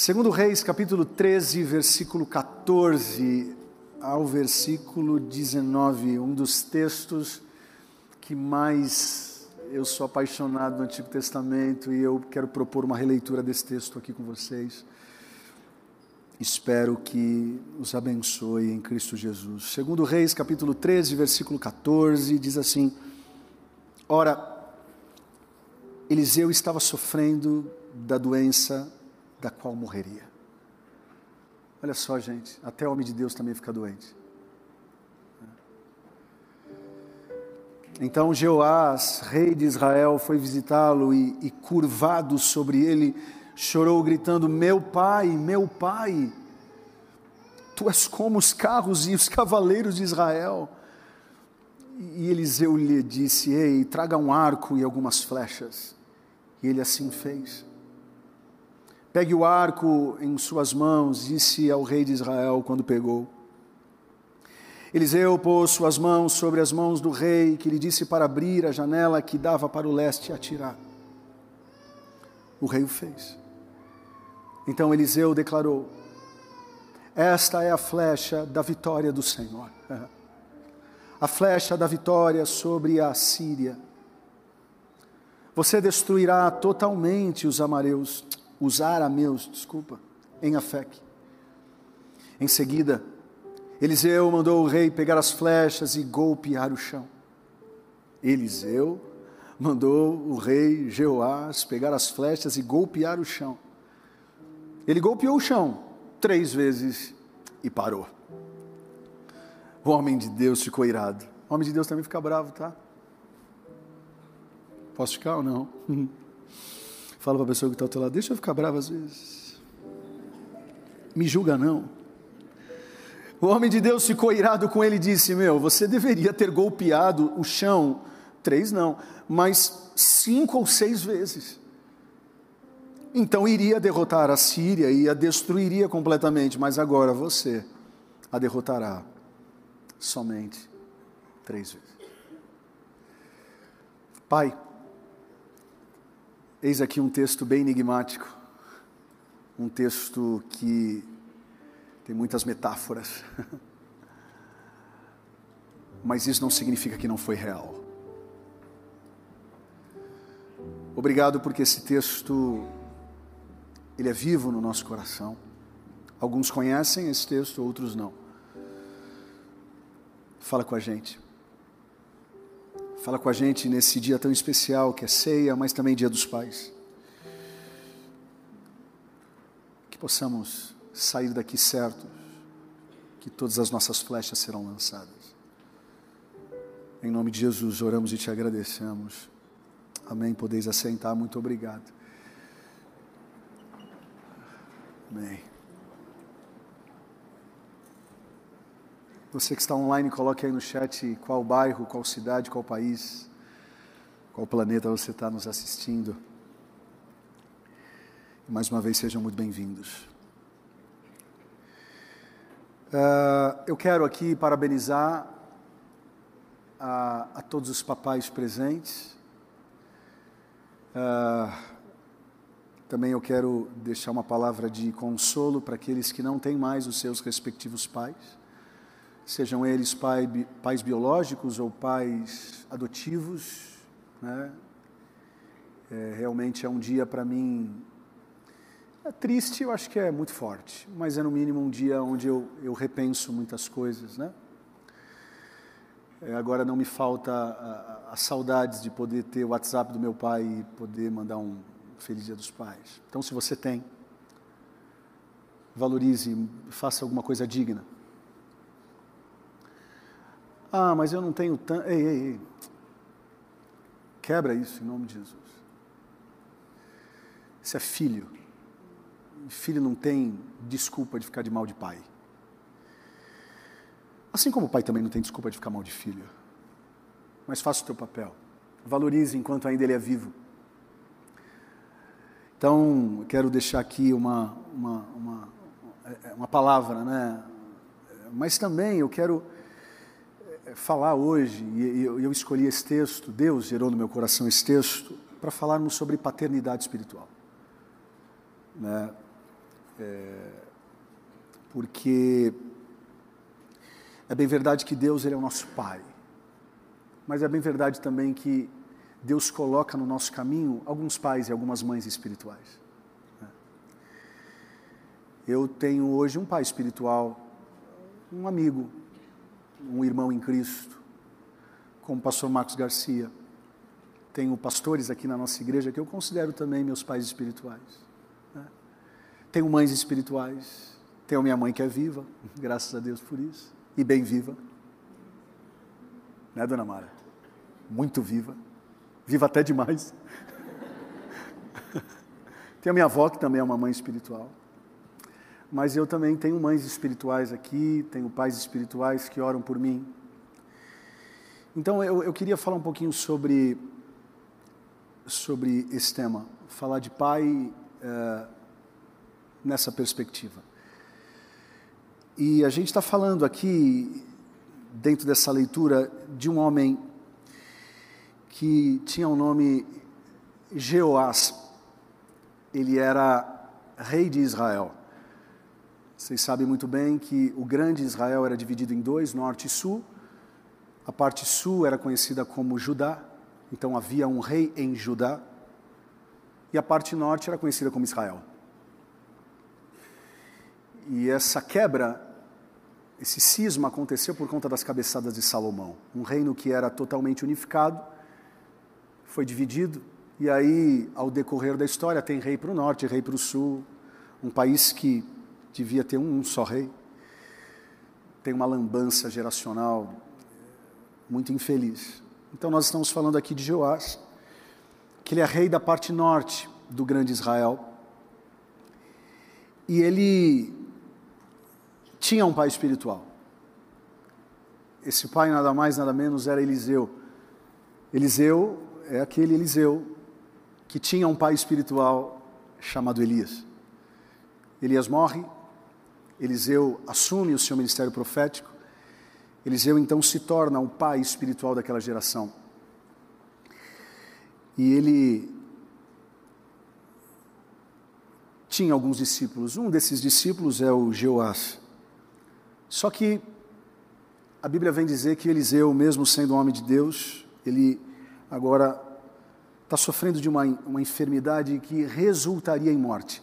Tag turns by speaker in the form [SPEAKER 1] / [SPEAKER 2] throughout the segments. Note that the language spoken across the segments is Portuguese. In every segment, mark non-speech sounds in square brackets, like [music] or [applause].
[SPEAKER 1] Segundo Reis, capítulo 13, versículo 14 ao versículo 19, um dos textos que mais eu sou apaixonado no Antigo Testamento e eu quero propor uma releitura desse texto aqui com vocês. Espero que os abençoe em Cristo Jesus. Segundo Reis, capítulo 13, versículo 14, diz assim: Ora, Eliseu estava sofrendo da doença da qual morreria. Olha só, gente, até o homem de Deus também fica doente. Então Jeoás, rei de Israel, foi visitá-lo e, e, curvado sobre ele, chorou, gritando: Meu pai, meu pai, tu és como os carros e os cavaleiros de Israel. E Eliseu lhe disse: Ei, traga um arco e algumas flechas. E ele assim fez. Pegue o arco em suas mãos, disse ao rei de Israel quando pegou. Eliseu pôs suas mãos sobre as mãos do rei, que lhe disse para abrir a janela que dava para o leste e atirar. O rei o fez. Então Eliseu declarou: Esta é a flecha da vitória do Senhor. [laughs] A flecha da vitória sobre a Síria. Você destruirá totalmente os amareus os arameus, desculpa, em Afec. Em seguida, Eliseu mandou o rei pegar as flechas e golpear o chão. Eliseu mandou o rei Jeoás pegar as flechas e golpear o chão. Ele golpeou o chão três vezes e parou. O homem de Deus ficou irado. O homem de Deus também fica bravo, tá? Posso ficar ou não? [laughs] Fala para a pessoa que está ao teu lado, deixa eu ficar bravo às vezes. Me julga não. O homem de Deus ficou irado com ele e disse: Meu, você deveria ter golpeado o chão, três não, mas cinco ou seis vezes. Então iria derrotar a Síria e a destruiria completamente, mas agora você a derrotará somente três vezes. Pai, Eis aqui um texto bem enigmático, um texto que tem muitas metáforas, [laughs] mas isso não significa que não foi real. Obrigado porque esse texto ele é vivo no nosso coração. Alguns conhecem esse texto, outros não. Fala com a gente. Fala com a gente nesse dia tão especial que é ceia, mas também dia dos pais. Que possamos sair daqui certos que todas as nossas flechas serão lançadas. Em nome de Jesus, oramos e te agradecemos. Amém. Podeis assentar. Muito obrigado. Amém. Você que está online, coloque aí no chat qual bairro, qual cidade, qual país, qual planeta você está nos assistindo. Mais uma vez, sejam muito bem-vindos. Uh, eu quero aqui parabenizar a, a todos os papais presentes. Uh, também eu quero deixar uma palavra de consolo para aqueles que não têm mais os seus respectivos pais sejam eles pai, pais biológicos ou pais adotivos. Né? É, realmente é um dia para mim é triste, eu acho que é muito forte, mas é no mínimo um dia onde eu, eu repenso muitas coisas, né? É, agora não me falta a, a, a saudades de poder ter o WhatsApp do meu pai e poder mandar um Feliz Dia dos Pais. Então, se você tem, valorize, faça alguma coisa digna. Ah, mas eu não tenho tanto. Ei, ei, ei. Quebra isso em nome de Jesus. Isso é filho. Filho não tem desculpa de ficar de mal de pai. Assim como o pai também não tem desculpa de ficar mal de filho. Mas faça o teu papel. Valorize enquanto ainda ele é vivo. Então, quero deixar aqui uma, uma, uma, uma palavra, né? Mas também eu quero falar hoje, e eu escolhi esse texto, Deus gerou no meu coração esse texto, para falarmos sobre paternidade espiritual. Né? é, porque é bem verdade que Deus ele é o nosso Pai, mas é bem verdade também que Deus coloca no nosso caminho alguns pais e algumas mães espirituais. Né? Eu tenho hoje um pai espiritual, um amigo, um irmão em Cristo, como o pastor Marcos Garcia. Tenho pastores aqui na nossa igreja que eu considero também meus pais espirituais. Né? Tenho mães espirituais. Tenho minha mãe que é viva, graças a Deus por isso, e bem viva. Né, dona Mara? Muito viva. Viva até demais. [laughs] Tenho minha avó, que também é uma mãe espiritual. Mas eu também tenho mães espirituais aqui, tenho pais espirituais que oram por mim. Então eu, eu queria falar um pouquinho sobre, sobre esse tema, falar de pai é, nessa perspectiva. E a gente está falando aqui, dentro dessa leitura, de um homem que tinha o um nome Jeoás. Ele era rei de Israel. Vocês sabem muito bem que o grande Israel era dividido em dois, norte e sul. A parte sul era conhecida como Judá, então havia um rei em Judá. E a parte norte era conhecida como Israel. E essa quebra, esse cisma aconteceu por conta das cabeçadas de Salomão. Um reino que era totalmente unificado, foi dividido, e aí, ao decorrer da história, tem rei para o norte, rei para o sul, um país que devia ter um, só rei. Tem uma lambança geracional muito infeliz. Então, nós estamos falando aqui de Joás, que ele é rei da parte norte do grande Israel. E ele tinha um pai espiritual. Esse pai, nada mais, nada menos, era Eliseu. Eliseu é aquele Eliseu que tinha um pai espiritual chamado Elias. Elias morre, Eliseu assume o seu ministério profético, Eliseu então se torna o pai espiritual daquela geração. E ele tinha alguns discípulos. Um desses discípulos é o Jeoás. Só que a Bíblia vem dizer que Eliseu, mesmo sendo um homem de Deus, ele agora está sofrendo de uma, uma enfermidade que resultaria em morte.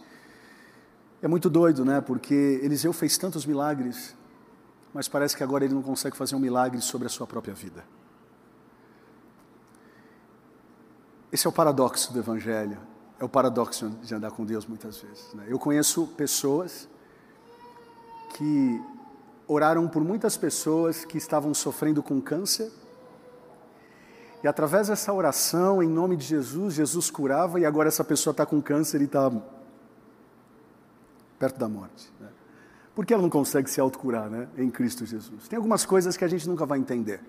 [SPEAKER 1] É muito doido, né? Porque Eliseu fez tantos milagres, mas parece que agora ele não consegue fazer um milagre sobre a sua própria vida. Esse é o paradoxo do Evangelho, é o paradoxo de andar com Deus muitas vezes. Né? Eu conheço pessoas que oraram por muitas pessoas que estavam sofrendo com câncer, e através dessa oração, em nome de Jesus, Jesus curava, e agora essa pessoa está com câncer e está perto da morte. Né? Por que ela não consegue se autocurar né, em Cristo Jesus? Tem algumas coisas que a gente nunca vai entender.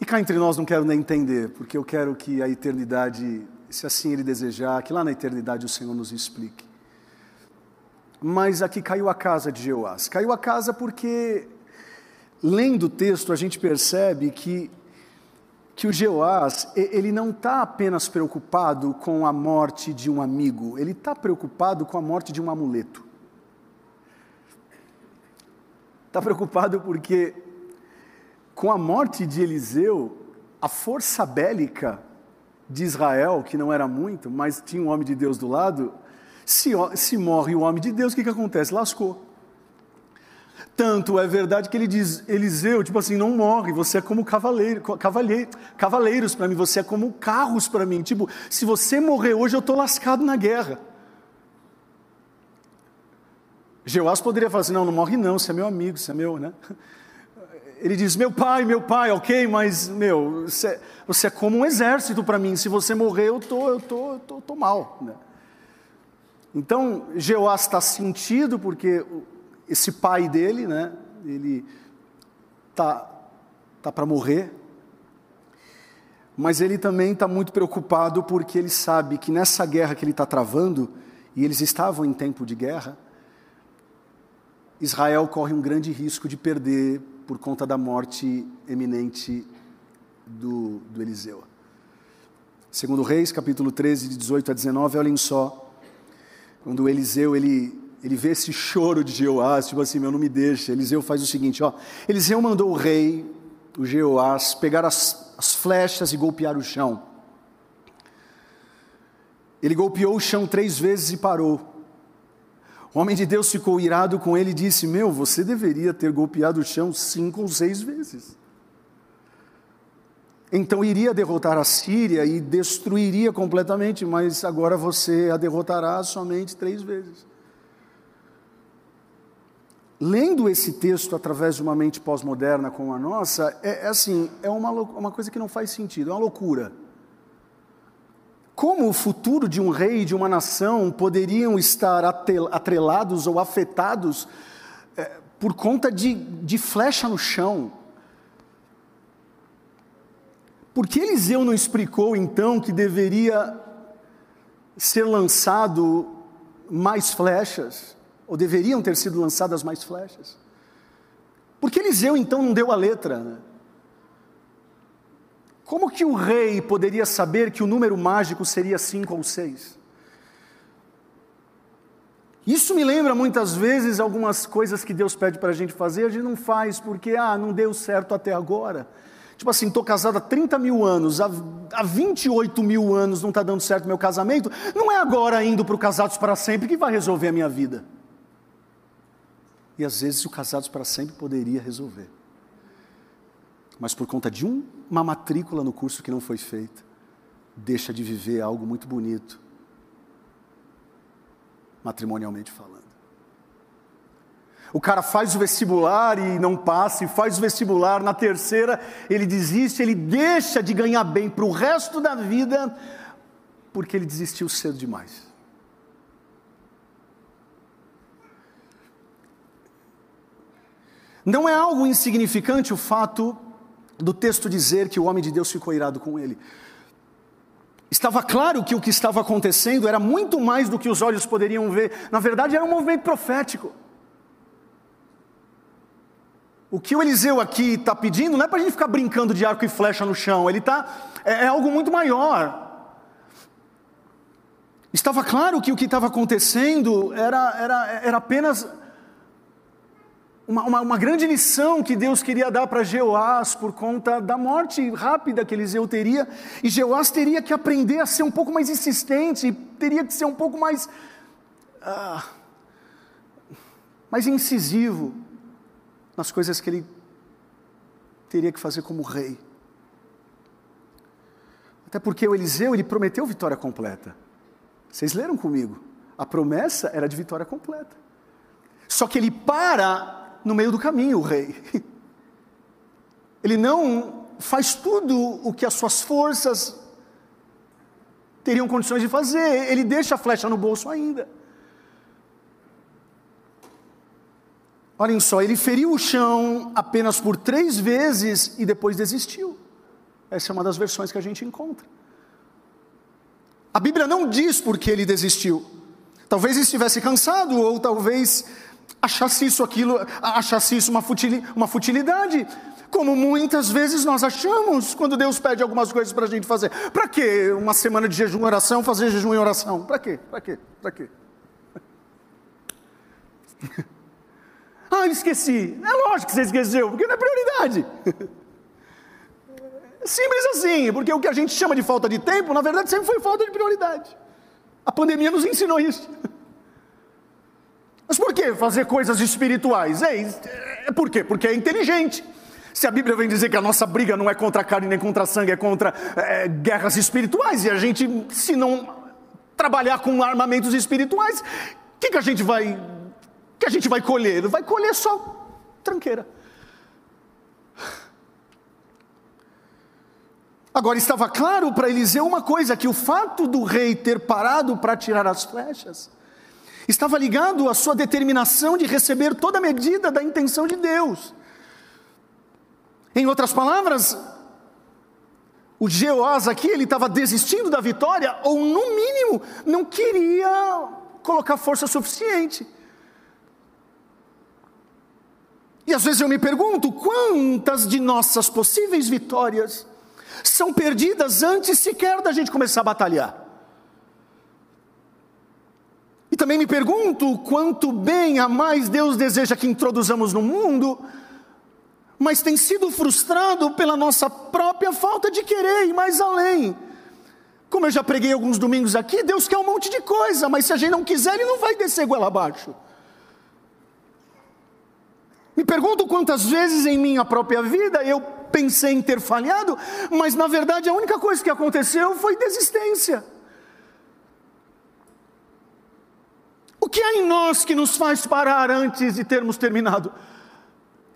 [SPEAKER 1] E cá entre nós não quero nem entender, porque eu quero que a eternidade, se assim Ele desejar, que lá na eternidade o Senhor nos explique. Mas aqui caiu a casa de Jeoás. Caiu a casa porque, lendo o texto, a gente percebe que que o Jeoás, ele não está apenas preocupado com a morte de um amigo, ele está preocupado com a morte de um amuleto. Está preocupado porque, com a morte de Eliseu, a força bélica de Israel, que não era muito, mas tinha um homem de Deus do lado, se, se morre o homem de Deus, o que, que acontece? Lascou. Tanto é verdade que ele diz, Eliseu, tipo assim, não morre, você é como cavaleiro, cavaleiro cavaleiros para mim, você é como carros para mim. Tipo, se você morrer hoje, eu estou lascado na guerra. Jeoás poderia falar assim, não, não morre não, você é meu amigo, você é meu, né? Ele diz, meu pai, meu pai, ok, mas, meu, você, você é como um exército para mim, se você morrer, eu tô, eu tô, eu tô, tô mal, né? Então, Jeoás está sentido porque esse pai dele, né, ele tá tá para morrer, mas ele também está muito preocupado porque ele sabe que nessa guerra que ele está travando, e eles estavam em tempo de guerra, Israel corre um grande risco de perder por conta da morte eminente do, do Eliseu. Segundo Reis, capítulo 13, de 18 a 19, olhem só. Quando Eliseu ele, ele vê esse choro de Jeoás, tipo assim, meu não me deixa. Eliseu faz o seguinte, ó. Eliseu mandou o rei, o Jeoás, pegar as, as flechas e golpear o chão. Ele golpeou o chão três vezes e parou. O homem de Deus ficou irado com ele e disse: Meu, você deveria ter golpeado o chão cinco ou seis vezes. Então iria derrotar a Síria e destruiria completamente, mas agora você a derrotará somente três vezes. Lendo esse texto através de uma mente pós-moderna como a nossa, é, é assim, é uma, uma coisa que não faz sentido, é uma loucura. Como o futuro de um rei, de uma nação, poderiam estar atrelados ou afetados é, por conta de, de flecha no chão? Por que Eliseu não explicou então que deveria ser lançado mais flechas? Ou deveriam ter sido lançadas mais flechas? Por que Eliseu então não deu a letra? Né? Como que o rei poderia saber que o número mágico seria cinco ou seis? Isso me lembra muitas vezes algumas coisas que Deus pede para a gente fazer, a gente não faz porque, ah, não deu certo até agora. Tipo assim, estou casado há 30 mil anos, há, há 28 mil anos não está dando certo meu casamento, não é agora indo para o Casados para Sempre que vai resolver a minha vida. E às vezes o Casados para Sempre poderia resolver mas por conta de um, uma matrícula no curso que não foi feita, deixa de viver algo muito bonito, matrimonialmente falando. O cara faz o vestibular e não passa, e faz o vestibular, na terceira ele desiste, ele deixa de ganhar bem para o resto da vida, porque ele desistiu cedo demais. Não é algo insignificante o fato do texto dizer que o homem de Deus ficou irado com ele. Estava claro que o que estava acontecendo era muito mais do que os olhos poderiam ver, na verdade era um movimento profético. O que o Eliseu aqui está pedindo não é para a gente ficar brincando de arco e flecha no chão, ele está. É, é algo muito maior. Estava claro que o que estava acontecendo era, era, era apenas uma, uma, uma, grande lição que Deus queria dar para Jeoás por conta da morte rápida que Eliseu teria, e Jeoás teria que aprender a ser um pouco mais insistente, teria que ser um pouco mais, ah, mais incisivo nas coisas que ele teria que fazer como rei. Até porque o Eliseu ele prometeu vitória completa. Vocês leram comigo? A promessa era de vitória completa. Só que ele para no meio do caminho, o rei. Ele não faz tudo o que as suas forças teriam condições de fazer, ele deixa a flecha no bolso ainda. Olhem só, ele feriu o chão apenas por três vezes e depois desistiu. Essa é uma das versões que a gente encontra. A Bíblia não diz por que ele desistiu. Talvez estivesse cansado, ou talvez achasse isso aquilo, achasse isso uma, futilidade, como muitas vezes nós achamos quando Deus pede algumas coisas para a gente fazer. Para que uma semana de jejum e oração, fazer jejum e oração? Para quê? Para quê? Para quê? [laughs] ah, esqueci. É lógico que você esqueceu, porque não é prioridade. [laughs] Simples assim, porque o que a gente chama de falta de tempo, na verdade sempre foi falta de prioridade. A pandemia nos ensinou isso. [laughs] Mas por que fazer coisas espirituais? É, é por quê? Porque é inteligente. Se a Bíblia vem dizer que a nossa briga não é contra a carne nem contra a sangue, é contra é, guerras espirituais, e a gente, se não trabalhar com armamentos espirituais, o que, que a gente vai que a gente vai colher? Vai colher só tranqueira. Agora estava claro para Eliseu uma coisa: que o fato do rei ter parado para tirar as flechas estava ligado à sua determinação de receber toda a medida da intenção de Deus. Em outras palavras, o Jeoás aqui, ele estava desistindo da vitória, ou no mínimo, não queria colocar força suficiente. E às vezes eu me pergunto, quantas de nossas possíveis vitórias são perdidas antes sequer da gente começar a batalhar? Também me pergunto quanto bem a mais Deus deseja que introduzamos no mundo, mas tem sido frustrado pela nossa própria falta de querer ir mais além. Como eu já preguei alguns domingos aqui, Deus quer um monte de coisa, mas se a gente não quiser, Ele não vai descer goela abaixo. Me pergunto quantas vezes em minha própria vida eu pensei em ter falhado, mas na verdade a única coisa que aconteceu foi desistência. Que há em nós que nos faz parar antes de termos terminado?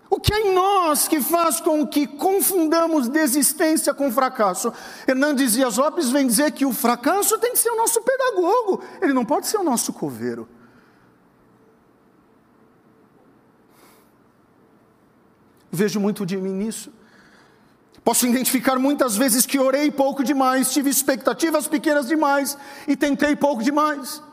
[SPEAKER 1] O que há em nós que faz com que confundamos desistência com fracasso? Hernandes Dias Lopes vem dizer que o fracasso tem que ser o nosso pedagogo, ele não pode ser o nosso coveiro. Vejo muito de mim nisso. Posso identificar muitas vezes que orei pouco demais, tive expectativas pequenas demais e tentei pouco demais.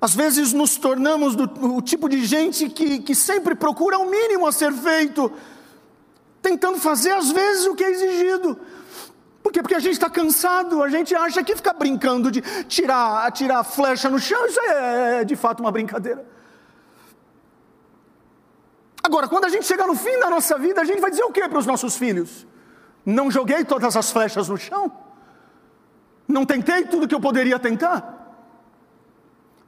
[SPEAKER 1] Às vezes nos tornamos do, o tipo de gente que, que sempre procura o mínimo a ser feito, tentando fazer às vezes o que é exigido. Por quê? Porque a gente está cansado, a gente acha que ficar brincando de tirar, tirar flecha no chão, isso é, é de fato uma brincadeira. Agora, quando a gente chegar no fim da nossa vida, a gente vai dizer o que para os nossos filhos? Não joguei todas as flechas no chão? Não tentei tudo que eu poderia tentar?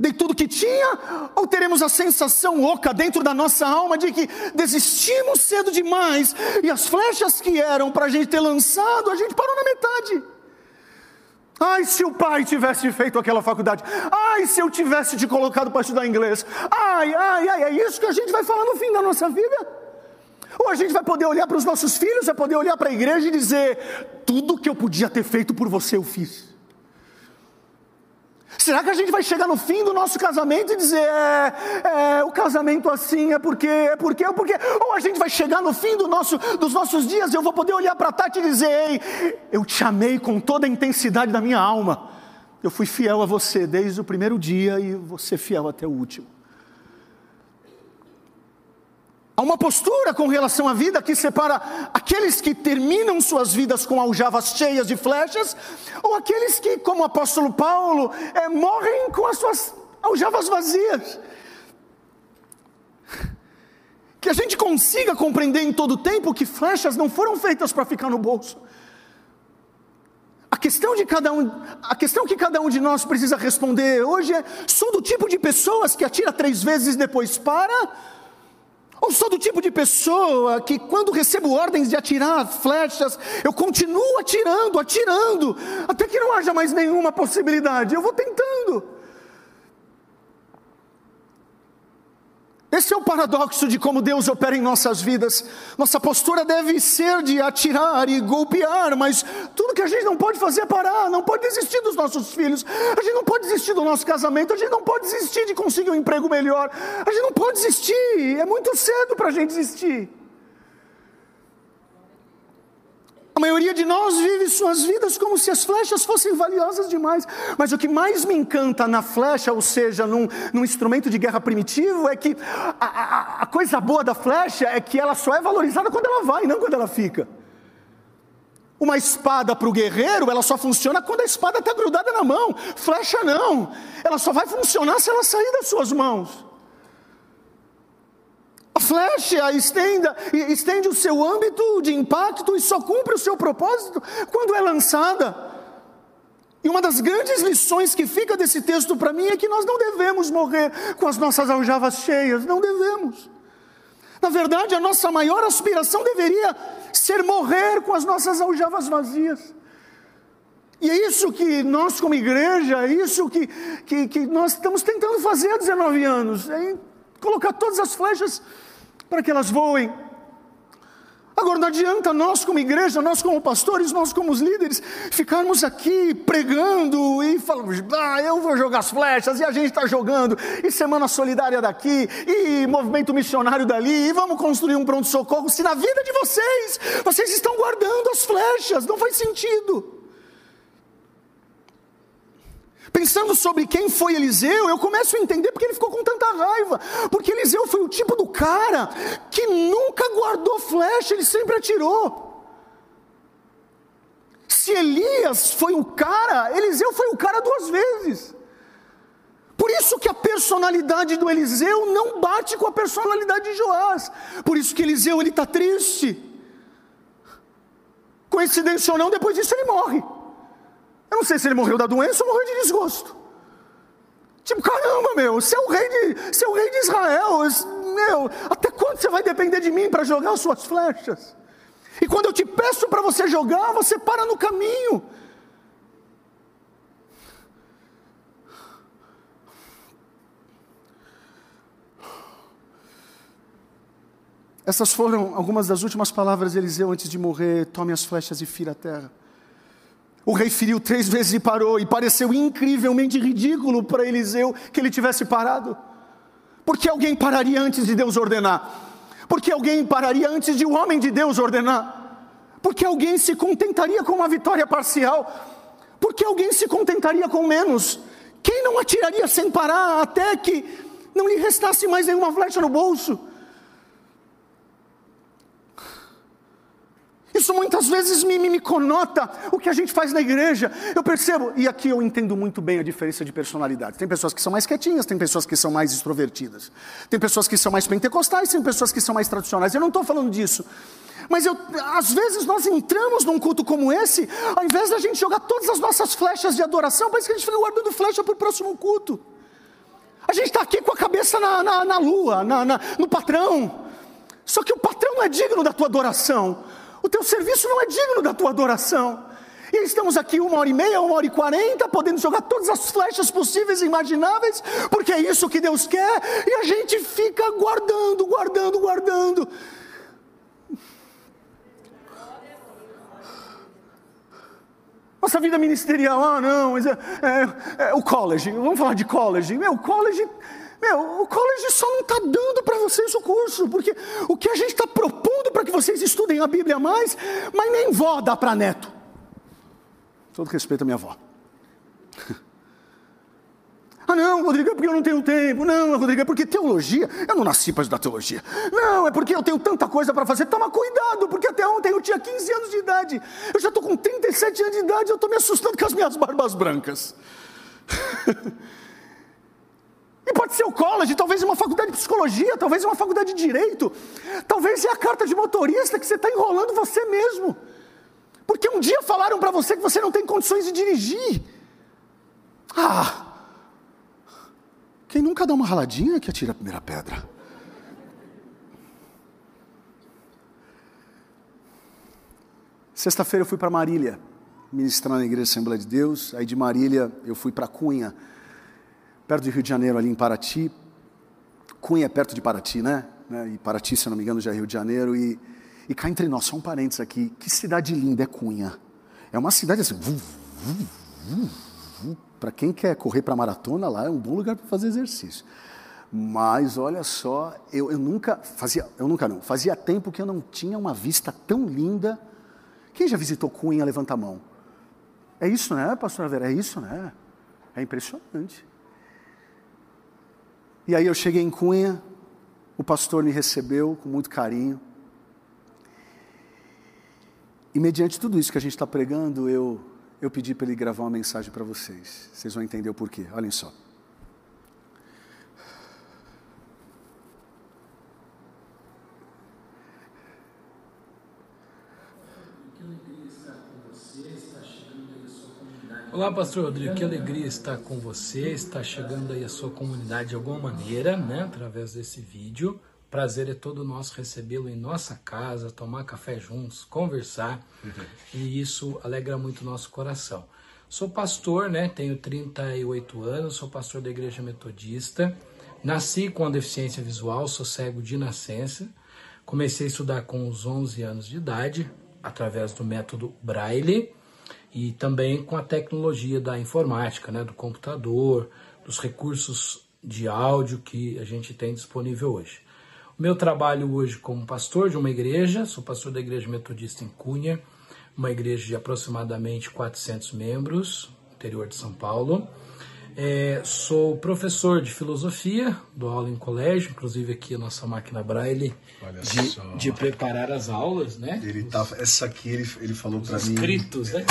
[SPEAKER 1] Dei tudo que tinha? Ou teremos a sensação oca dentro da nossa alma de que desistimos cedo demais e as flechas que eram para a gente ter lançado, a gente parou na metade? Ai, se o pai tivesse feito aquela faculdade. Ai, se eu tivesse te colocado para estudar inglês. Ai, ai, ai, é isso que a gente vai falar no fim da nossa vida? Ou a gente vai poder olhar para os nossos filhos, vai poder olhar para a igreja e dizer: tudo que eu podia ter feito por você eu fiz. Será que a gente vai chegar no fim do nosso casamento e dizer, é, é, o casamento assim é porque, é porque, é porque, ou a gente vai chegar no fim do nosso, dos nossos dias e eu vou poder olhar para Tati e dizer, ei, eu te amei com toda a intensidade da minha alma, eu fui fiel a você desde o primeiro dia e você fiel até o último. Há uma postura com relação à vida que separa aqueles que terminam suas vidas com aljavas cheias de flechas, ou aqueles que, como o apóstolo Paulo, é, morrem com as suas aljavas vazias. Que a gente consiga compreender em todo tempo que flechas não foram feitas para ficar no bolso. A questão, de cada um, a questão que cada um de nós precisa responder hoje é: sou do tipo de pessoas que atira três vezes e depois para? Ou sou do tipo de pessoa que, quando recebo ordens de atirar flechas, eu continuo atirando, atirando, até que não haja mais nenhuma possibilidade. Eu vou tentando. Esse é o paradoxo de como Deus opera em nossas vidas. Nossa postura deve ser de atirar e golpear, mas tudo que a gente não pode fazer é parar, não pode desistir dos nossos filhos, a gente não pode desistir do nosso casamento, a gente não pode desistir de conseguir um emprego melhor, a gente não pode desistir, é muito cedo para a gente desistir. A maioria de nós vive suas vidas como se as flechas fossem valiosas demais. Mas o que mais me encanta na flecha, ou seja, num, num instrumento de guerra primitivo, é que a, a, a coisa boa da flecha é que ela só é valorizada quando ela vai, não quando ela fica. Uma espada para o guerreiro, ela só funciona quando a espada está grudada na mão. Flecha não. Ela só vai funcionar se ela sair das suas mãos. Flecha estenda, estende o seu âmbito de impacto e só cumpre o seu propósito quando é lançada. E uma das grandes lições que fica desse texto para mim é que nós não devemos morrer com as nossas aljavas cheias, não devemos. Na verdade, a nossa maior aspiração deveria ser morrer com as nossas aljavas vazias. E é isso que nós, como igreja, é isso que, que, que nós estamos tentando fazer há 19 anos: é colocar todas as flechas para que elas voem. Agora não adianta nós como igreja, nós como pastores, nós como líderes, ficarmos aqui pregando e falando, ah, eu vou jogar as flechas, e a gente está jogando, e semana solidária daqui, e movimento missionário dali, e vamos construir um pronto-socorro, se na vida de vocês, vocês estão guardando as flechas, não faz sentido. Pensando sobre quem foi Eliseu, eu começo a entender porque ele ficou com tanta raiva. Porque Eliseu foi o tipo do cara que nunca guardou flecha, ele sempre atirou. Se Elias foi o cara, Eliseu foi o cara duas vezes. Por isso que a personalidade do Eliseu não bate com a personalidade de Joás. Por isso que Eliseu ele está triste. Coincidência ou não, depois disso ele morre. Eu não sei se ele morreu da doença ou morreu de desgosto. Tipo, caramba, meu, você é o rei de, você é o rei de Israel, meu, até quando você vai depender de mim para jogar as suas flechas? E quando eu te peço para você jogar, você para no caminho. Essas foram algumas das últimas palavras de Eliseu antes de morrer: tome as flechas e fira a terra. O rei feriu três vezes e parou, e pareceu incrivelmente ridículo para Eliseu que ele tivesse parado. Porque alguém pararia antes de Deus ordenar? Porque alguém pararia antes de o homem de Deus ordenar? Porque alguém se contentaria com uma vitória parcial? Porque alguém se contentaria com menos? Quem não atiraria sem parar até que não lhe restasse mais nenhuma flecha no bolso? Isso muitas vezes me, me, me, conota o que a gente faz na igreja. Eu percebo, e aqui eu entendo muito bem a diferença de personalidade. Tem pessoas que são mais quietinhas, tem pessoas que são mais extrovertidas, tem pessoas que são mais pentecostais, tem pessoas que são mais tradicionais. Eu não estou falando disso. Mas eu, às vezes nós entramos num culto como esse, ao invés da gente jogar todas as nossas flechas de adoração, parece que a gente fica guardando flecha para o próximo culto. A gente está aqui com a cabeça na, na, na lua, na, no patrão. Só que o patrão não é digno da tua adoração. O teu serviço não é digno da tua adoração. E estamos aqui uma hora e meia, uma hora e quarenta, podendo jogar todas as flechas possíveis e imagináveis, porque é isso que Deus quer, e a gente fica guardando, guardando, guardando. Nossa vida ministerial, ah não, é, é, é, o college, vamos falar de college. Meu, o college meu, o college só não está dando para vocês o curso, porque o que a gente está propondo para que vocês estudem a Bíblia mais, mas nem vó dá para neto. Todo respeito à minha avó. [laughs] Ah, não, Rodrigo, é porque eu não tenho tempo. Não, Rodrigo, é porque teologia. Eu não nasci para estudar teologia. Não, é porque eu tenho tanta coisa para fazer. Toma cuidado, porque até ontem eu tinha 15 anos de idade. Eu já estou com 37 anos de idade. Eu estou me assustando com as minhas barbas brancas. [laughs] E pode ser o college, talvez uma faculdade de psicologia, talvez uma faculdade de direito, talvez é a carta de motorista que você está enrolando você mesmo. Porque um dia falaram para você que você não tem condições de dirigir. Ah! Quem nunca dá uma raladinha que atira a primeira pedra. Sexta-feira eu fui para Marília, ministrar na Igreja Assembleia de Deus. Aí de Marília eu fui para Cunha perto do Rio de Janeiro, ali em Paraty. Cunha é perto de Paraty, né? E Paraty, se não me engano, já é Rio de Janeiro. E, e cá entre nós, só um parênteses aqui. Que cidade linda é Cunha. É uma cidade assim. Para quem quer correr para maratona, lá é um bom lugar para fazer exercício. Mas olha só, eu, eu nunca fazia, eu nunca não, fazia tempo que eu não tinha uma vista tão linda. Quem já visitou Cunha, levanta a mão. É isso, né, pastora Vera? É isso, né? É impressionante. E aí eu cheguei em Cunha, o pastor me recebeu com muito carinho. E mediante tudo isso que a gente está pregando, eu, eu pedi para ele gravar uma mensagem para vocês. Vocês vão entender o porquê. Olhem só.
[SPEAKER 2] Olá, Pastor Rodrigo, que alegria estar com você, está chegando aí a sua comunidade de alguma maneira, né, através desse vídeo. Prazer é todo nosso recebê-lo em nossa casa, tomar café juntos, conversar, uhum. e isso alegra muito o nosso coração. Sou pastor, né, tenho 38 anos, sou pastor da Igreja Metodista, nasci com a deficiência visual, sou cego de nascença, comecei a estudar com os 11 anos de idade, através do método Braille, e também com a tecnologia da informática, né, do computador, dos recursos de áudio que a gente tem disponível hoje. O meu trabalho hoje como pastor de uma igreja, sou pastor da Igreja Metodista em Cunha, uma igreja de aproximadamente 400 membros, interior de São Paulo. É, sou professor de filosofia, dou aula em colégio, inclusive aqui a nossa máquina Braille de, de, preparar as aulas, né?
[SPEAKER 1] Ele tá, essa aqui ele, ele falou para mim.
[SPEAKER 2] Escritos, né?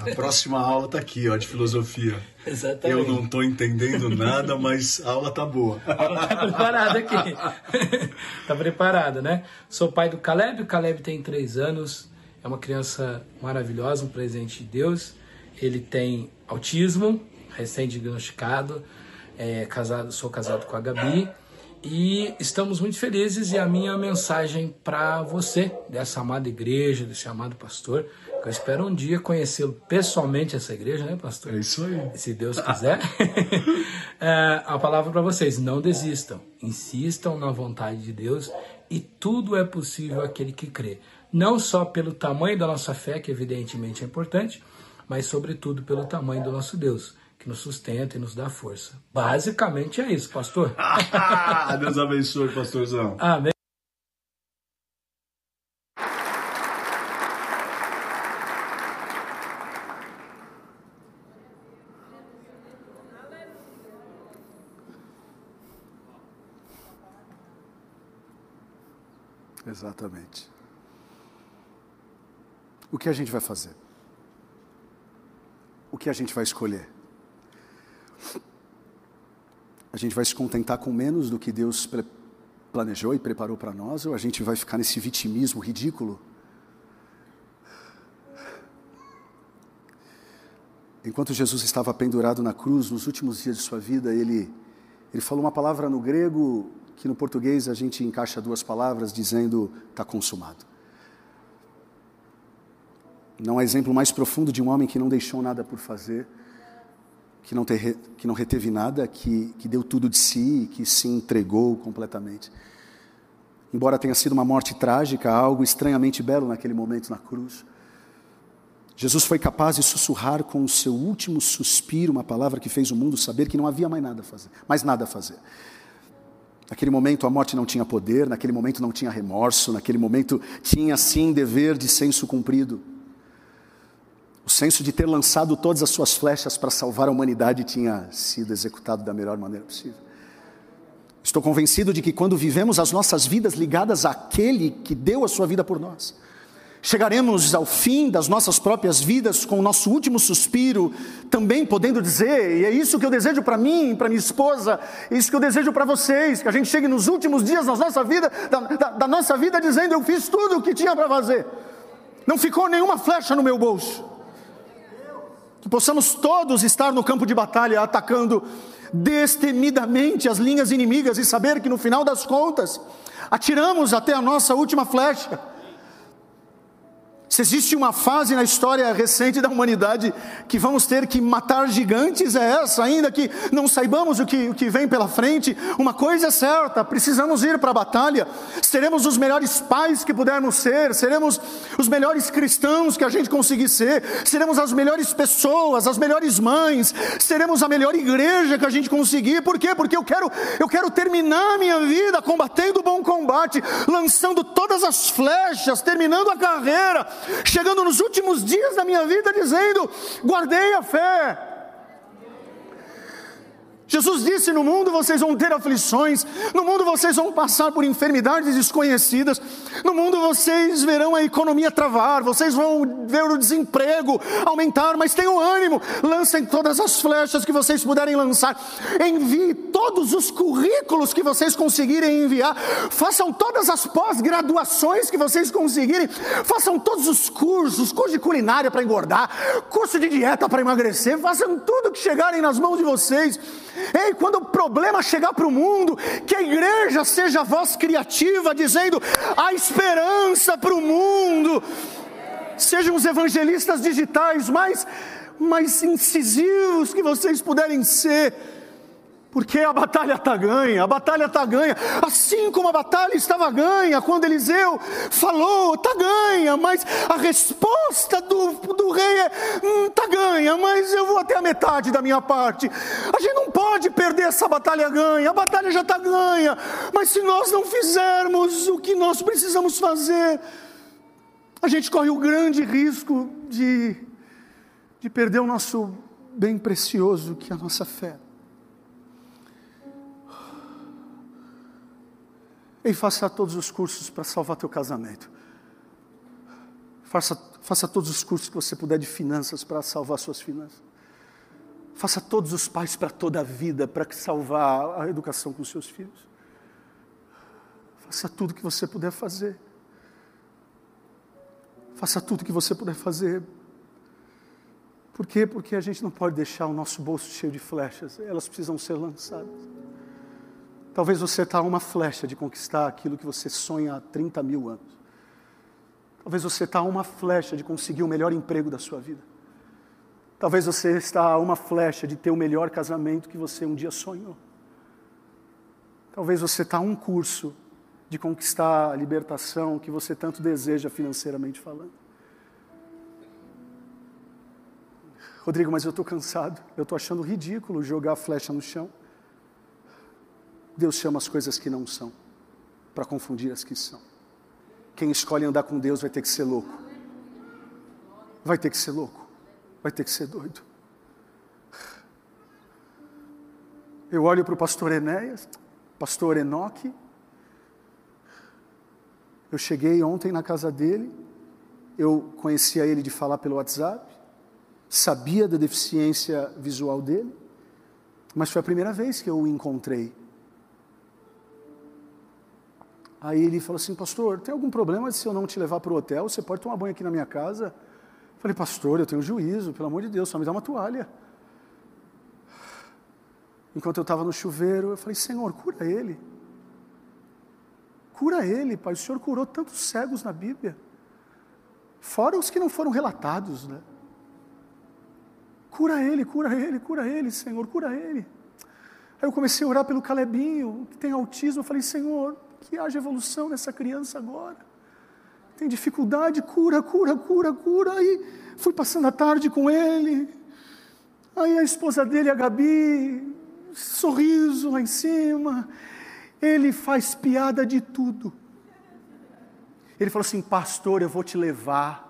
[SPEAKER 1] A próxima aula tá aqui, ó, de filosofia.
[SPEAKER 2] Exatamente.
[SPEAKER 1] Eu não tô entendendo nada, mas a aula tá boa.
[SPEAKER 2] A aula tá preparada aqui. [laughs] tá preparada, né? Sou pai do Caleb, o Caleb tem três anos, é uma criança maravilhosa, um presente de Deus. Ele tem autismo, recém-diagnosticado, é, casado, sou casado com a Gabi e estamos muito felizes e a minha mensagem para você dessa amada igreja, desse amado pastor, eu espero um dia conhecê-lo pessoalmente essa igreja, né, pastor?
[SPEAKER 1] É isso aí.
[SPEAKER 2] Se Deus quiser. [laughs] é, a palavra para vocês: não desistam, insistam na vontade de Deus e tudo é possível aquele que crê. Não só pelo tamanho da nossa fé, que evidentemente é importante, mas sobretudo pelo tamanho do nosso Deus que nos sustenta e nos dá força. Basicamente é isso, pastor. [laughs]
[SPEAKER 1] Deus abençoe, pastorzão.
[SPEAKER 2] Amém.
[SPEAKER 1] Exatamente. O que a gente vai fazer? O que a gente vai escolher? A gente vai se contentar com menos do que Deus planejou e preparou para nós, ou a gente vai ficar nesse vitimismo ridículo? Enquanto Jesus estava pendurado na cruz, nos últimos dias de sua vida, ele, ele falou uma palavra no grego que no português a gente encaixa duas palavras dizendo está consumado. Não há exemplo mais profundo de um homem que não deixou nada por fazer que não, te, que não reteve nada, que, que deu tudo de si, que se entregou completamente. Embora tenha sido uma morte trágica, algo estranhamente belo naquele momento na cruz. Jesus foi capaz de sussurrar com o seu último suspiro uma palavra que fez o mundo saber que não havia mais nada a fazer, mais nada a fazer. Naquele momento a morte não tinha poder, naquele momento não tinha remorso, naquele momento tinha sim dever de senso cumprido. O senso de ter lançado todas as suas flechas para salvar a humanidade tinha sido executado da melhor maneira possível. Estou convencido de que quando vivemos as nossas vidas ligadas àquele que deu a sua vida por nós, chegaremos ao fim das nossas próprias vidas com o nosso último suspiro, também podendo dizer, e é isso que eu desejo para mim, para minha esposa, é isso que eu desejo para vocês, que a gente chegue nos últimos dias da nossa vida, da, da, da nossa vida, dizendo: Eu fiz tudo o que tinha para fazer, não ficou nenhuma flecha no meu bolso. Que possamos todos estar no campo de batalha atacando destemidamente as linhas inimigas e saber que no final das contas atiramos até a nossa última flecha se existe uma fase na história recente da humanidade que vamos ter que matar gigantes, é essa, ainda que não saibamos o que, o que vem pela frente, uma coisa é certa: precisamos ir para a batalha, seremos os melhores pais que pudermos ser, seremos os melhores cristãos que a gente conseguir ser, seremos as melhores pessoas, as melhores mães, seremos a melhor igreja que a gente conseguir, por quê? Porque eu quero, eu quero terminar a minha vida combatendo o bom combate, lançando todas as flechas, terminando a carreira chegando nos últimos dias da minha vida, dizendo: guardei a fé. Jesus disse: No mundo vocês vão ter aflições, no mundo vocês vão passar por enfermidades desconhecidas, no mundo vocês verão a economia travar, vocês vão ver o desemprego aumentar, mas tenham ânimo, lancem todas as flechas que vocês puderem lançar, envie todos os currículos que vocês conseguirem enviar, façam todas as pós-graduações que vocês conseguirem, façam todos os cursos, curso de culinária para engordar, curso de dieta para emagrecer, façam tudo que chegarem nas mãos de vocês Ei, quando o problema chegar para o mundo, que a igreja seja a voz criativa, dizendo: há esperança para o mundo. Sejam os evangelistas digitais mais, mais incisivos que vocês puderem ser porque a batalha está ganha, a batalha está ganha, assim como a batalha estava ganha quando Eliseu falou, está ganha, mas a resposta do, do rei é: está hum, ganha, mas eu vou até a metade da minha parte. A gente não pode perder essa batalha ganha, a batalha já está ganha, mas se nós não fizermos o que nós precisamos fazer, a gente corre o grande risco de, de perder o nosso bem precioso que a nossa fé. E faça todos os cursos para salvar teu casamento. Faça, faça todos os cursos que você puder de finanças para salvar suas finanças. Faça todos os pais para toda a vida para salvar a educação com seus filhos. Faça tudo que você puder fazer. Faça tudo que você puder fazer. Por quê? Porque a gente não pode deixar o nosso bolso cheio de flechas. Elas precisam ser lançadas. Talvez você está uma flecha de conquistar aquilo que você sonha há 30 mil anos. Talvez você está uma flecha de conseguir o melhor emprego da sua vida. Talvez você está uma flecha de ter o melhor casamento que você um dia sonhou. Talvez você está um curso de conquistar a libertação que você tanto deseja financeiramente falando. Rodrigo, mas eu estou cansado, eu estou achando ridículo jogar a flecha no chão. Deus chama as coisas que não são, para confundir as que são. Quem escolhe andar com Deus vai ter que ser louco. Vai ter que ser louco. Vai ter que ser doido. Eu olho para o pastor Enéas, pastor Enoque. Eu cheguei ontem na casa dele. Eu conhecia ele de falar pelo WhatsApp. Sabia da deficiência visual dele. Mas foi a primeira vez que eu o encontrei Aí ele falou assim, pastor, tem algum problema se eu não te levar para o hotel? Você pode tomar banho aqui na minha casa? Eu falei, pastor, eu tenho juízo, pelo amor de Deus, só me dá uma toalha. Enquanto eu estava no chuveiro, eu falei, Senhor, cura ele. Cura ele, Pai. O Senhor curou tantos cegos na Bíblia. Fora os que não foram relatados, né? Cura ele, cura ele, cura ele, Senhor, cura ele. Aí eu comecei a orar pelo Calebinho, que tem autismo. Eu falei, Senhor, que haja evolução nessa criança agora. Tem dificuldade, cura, cura, cura, cura. Aí fui passando a tarde com ele. Aí a esposa dele, a Gabi, sorriso lá em cima. Ele faz piada de tudo. Ele falou assim: Pastor, eu vou te levar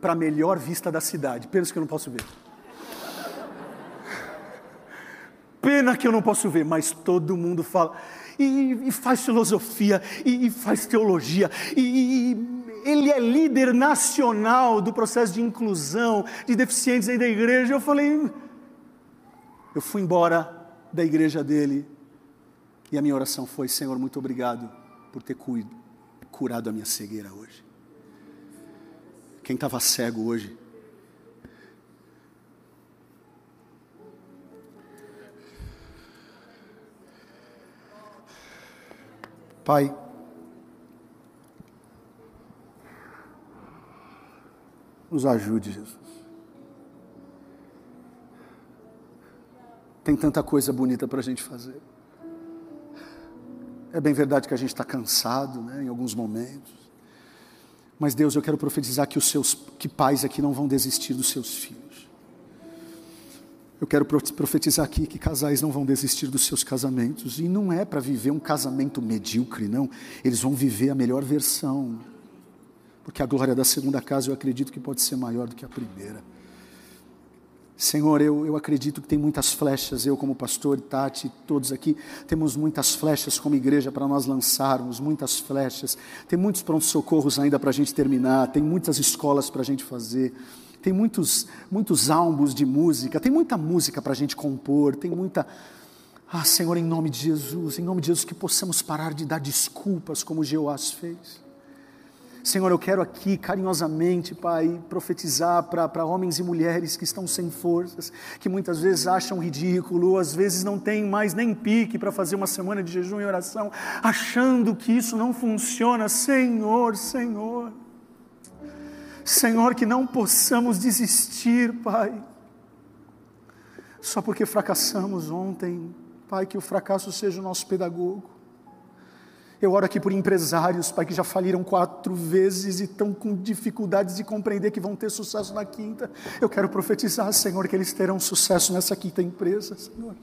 [SPEAKER 1] para a melhor vista da cidade. Pena que eu não posso ver. [laughs] Pena que eu não posso ver, mas todo mundo fala e, e faz filosofia, e, e faz teologia, e, ele é líder nacional do processo de inclusão de deficientes aí da igreja. Eu falei, eu fui embora da igreja dele e a minha oração foi: Senhor, muito obrigado por ter curado a minha cegueira hoje. Quem estava cego hoje Pai, nos ajude, Jesus. Tem tanta coisa bonita para a gente fazer. É bem verdade que a gente está cansado, né, em alguns momentos. Mas Deus, eu quero profetizar que os seus, que pais aqui não vão desistir dos seus filhos. Eu quero profetizar aqui que casais não vão desistir dos seus casamentos. E não é para viver um casamento medíocre, não. Eles vão viver a melhor versão. Porque a glória da segunda casa eu acredito que pode ser maior do que a primeira. Senhor, eu, eu acredito que tem muitas flechas, eu como pastor, Tati, todos aqui, temos muitas flechas como igreja para nós lançarmos, muitas flechas. Tem muitos prontos-socorros ainda para a gente terminar, tem muitas escolas para a gente fazer tem muitos, muitos álbuns de música, tem muita música para a gente compor, tem muita. Ah, Senhor, em nome de Jesus, em nome de Jesus, que possamos parar de dar desculpas como Jeoás fez. Senhor, eu quero aqui carinhosamente, Pai, profetizar para homens e mulheres que estão sem forças, que muitas vezes acham ridículo, às vezes não têm mais nem pique para fazer uma semana de jejum e oração, achando que isso não funciona. Senhor, Senhor. Senhor, que não possamos desistir, Pai, só porque fracassamos ontem, Pai, que o fracasso seja o nosso pedagogo. Eu oro aqui por empresários, Pai, que já faliram quatro vezes e estão com dificuldades de compreender que vão ter sucesso na quinta. Eu quero profetizar, Senhor, que eles terão sucesso nessa quinta empresa, Senhor.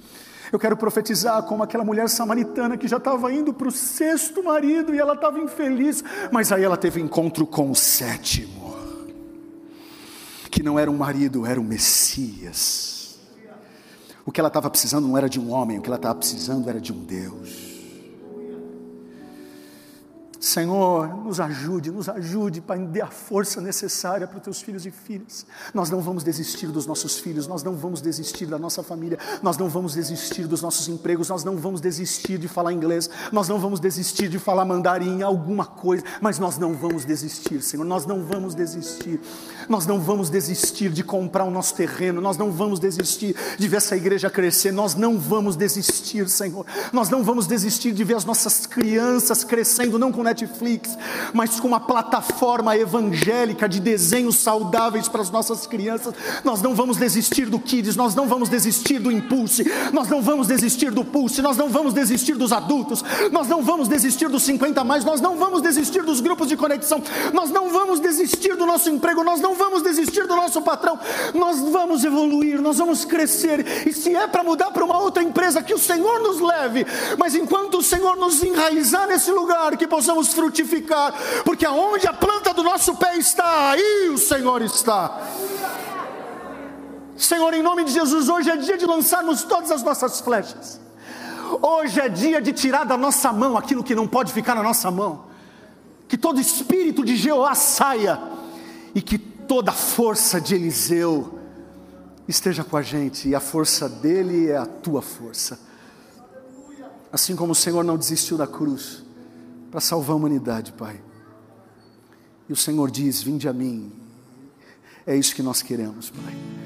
[SPEAKER 1] Eu quero profetizar como aquela mulher samaritana que já estava indo para o sexto marido e ela estava infeliz, mas aí ela teve encontro com o sétimo que não era um marido, era o Messias. O que ela estava precisando não era de um homem, o que ela estava precisando era de um Deus. Senhor, nos ajude, nos ajude, Pai, dê a força necessária para os teus filhos e filhas. Nós não vamos desistir dos nossos filhos, nós não vamos desistir da nossa família, nós não vamos desistir dos nossos empregos, nós não vamos desistir de falar inglês, nós não vamos desistir de falar mandarim, alguma coisa, mas nós não vamos desistir, Senhor, nós não vamos desistir, nós não vamos desistir de comprar o nosso terreno, nós não vamos desistir de ver essa igreja crescer, nós não vamos desistir, Senhor, nós não vamos desistir de ver as nossas crianças crescendo, não com Netflix, mas com uma plataforma evangélica de desenhos saudáveis para as nossas crianças. Nós não vamos desistir do Kids, nós não vamos desistir do Impulse, nós não vamos desistir do Pulse, nós não vamos desistir dos adultos, nós não vamos desistir dos 50 mais, nós não vamos desistir dos grupos de conexão, nós não vamos desistir do nosso emprego, nós não vamos desistir do nosso patrão, nós vamos evoluir, nós vamos crescer, e se é para mudar para uma outra empresa, que o Senhor nos leve, mas enquanto o Senhor nos enraizar nesse lugar, que possamos vamos frutificar, porque aonde a planta do nosso pé está, aí o Senhor está. Senhor, em nome de Jesus, hoje é dia de lançarmos todas as nossas flechas. Hoje é dia de tirar da nossa mão aquilo que não pode ficar na nossa mão. Que todo espírito de Jeová saia e que toda a força de Eliseu esteja com a gente, e a força dele é a tua força. Assim como o Senhor não desistiu da cruz, para salvar a humanidade, Pai. E o Senhor diz: Vinde a mim. É isso que nós queremos, Pai.